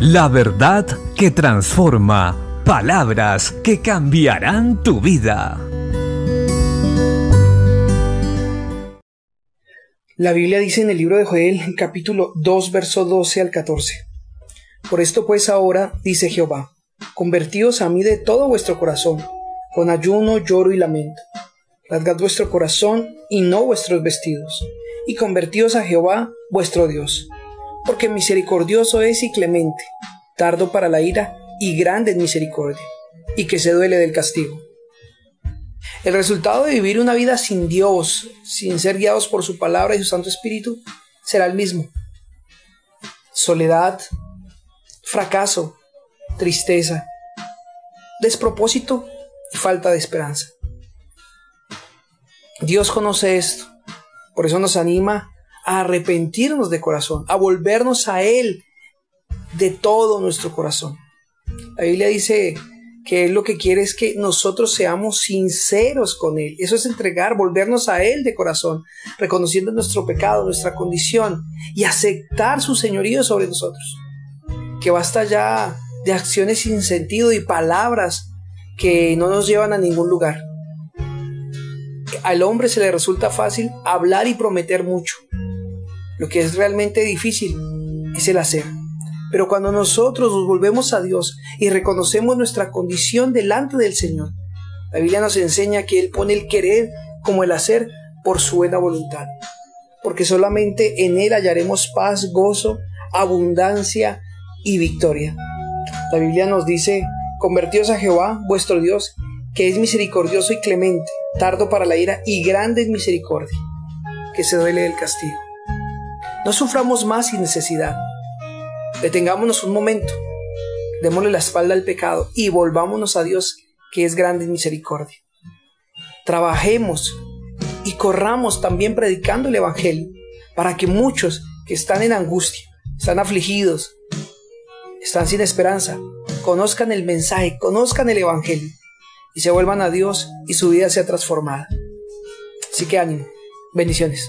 La verdad que transforma. Palabras que cambiarán tu vida. La Biblia dice en el libro de Joel, capítulo 2, verso 12 al 14. Por esto pues ahora, dice Jehová, convertíos a mí de todo vuestro corazón, con ayuno, lloro y lamento. Rasgad vuestro corazón y no vuestros vestidos, y convertíos a Jehová vuestro Dios, porque misericordioso es y clemente, tardo para la ira y grande en misericordia, y que se duele del castigo el resultado de vivir una vida sin Dios, sin ser guiados por su palabra y su Santo Espíritu, será el mismo. Soledad, fracaso, tristeza, despropósito y falta de esperanza. Dios conoce esto, por eso nos anima arrepentirnos de corazón, a volvernos a Él de todo nuestro corazón. La Biblia dice que Él lo que quiere es que nosotros seamos sinceros con Él. Eso es entregar, volvernos a Él de corazón, reconociendo nuestro pecado, nuestra condición y aceptar su señorío sobre nosotros. Que basta ya de acciones sin sentido y palabras que no nos llevan a ningún lugar. Al hombre se le resulta fácil hablar y prometer mucho. Lo que es realmente difícil es el hacer. Pero cuando nosotros nos volvemos a Dios y reconocemos nuestra condición delante del Señor, la Biblia nos enseña que Él pone el querer como el hacer por su buena voluntad. Porque solamente en Él hallaremos paz, gozo, abundancia y victoria. La Biblia nos dice, convertíos a Jehová, vuestro Dios, que es misericordioso y clemente, tardo para la ira y grande en misericordia, que se duele del castigo. No suframos más sin necesidad Detengámonos un momento, démosle la espalda al pecado y volvámonos a Dios que es grande en misericordia. Trabajemos y corramos también predicando el Evangelio para que muchos que están en angustia, están afligidos, están sin esperanza, conozcan el mensaje, conozcan el Evangelio y se vuelvan a Dios y su vida sea transformada. Así que ánimo, bendiciones.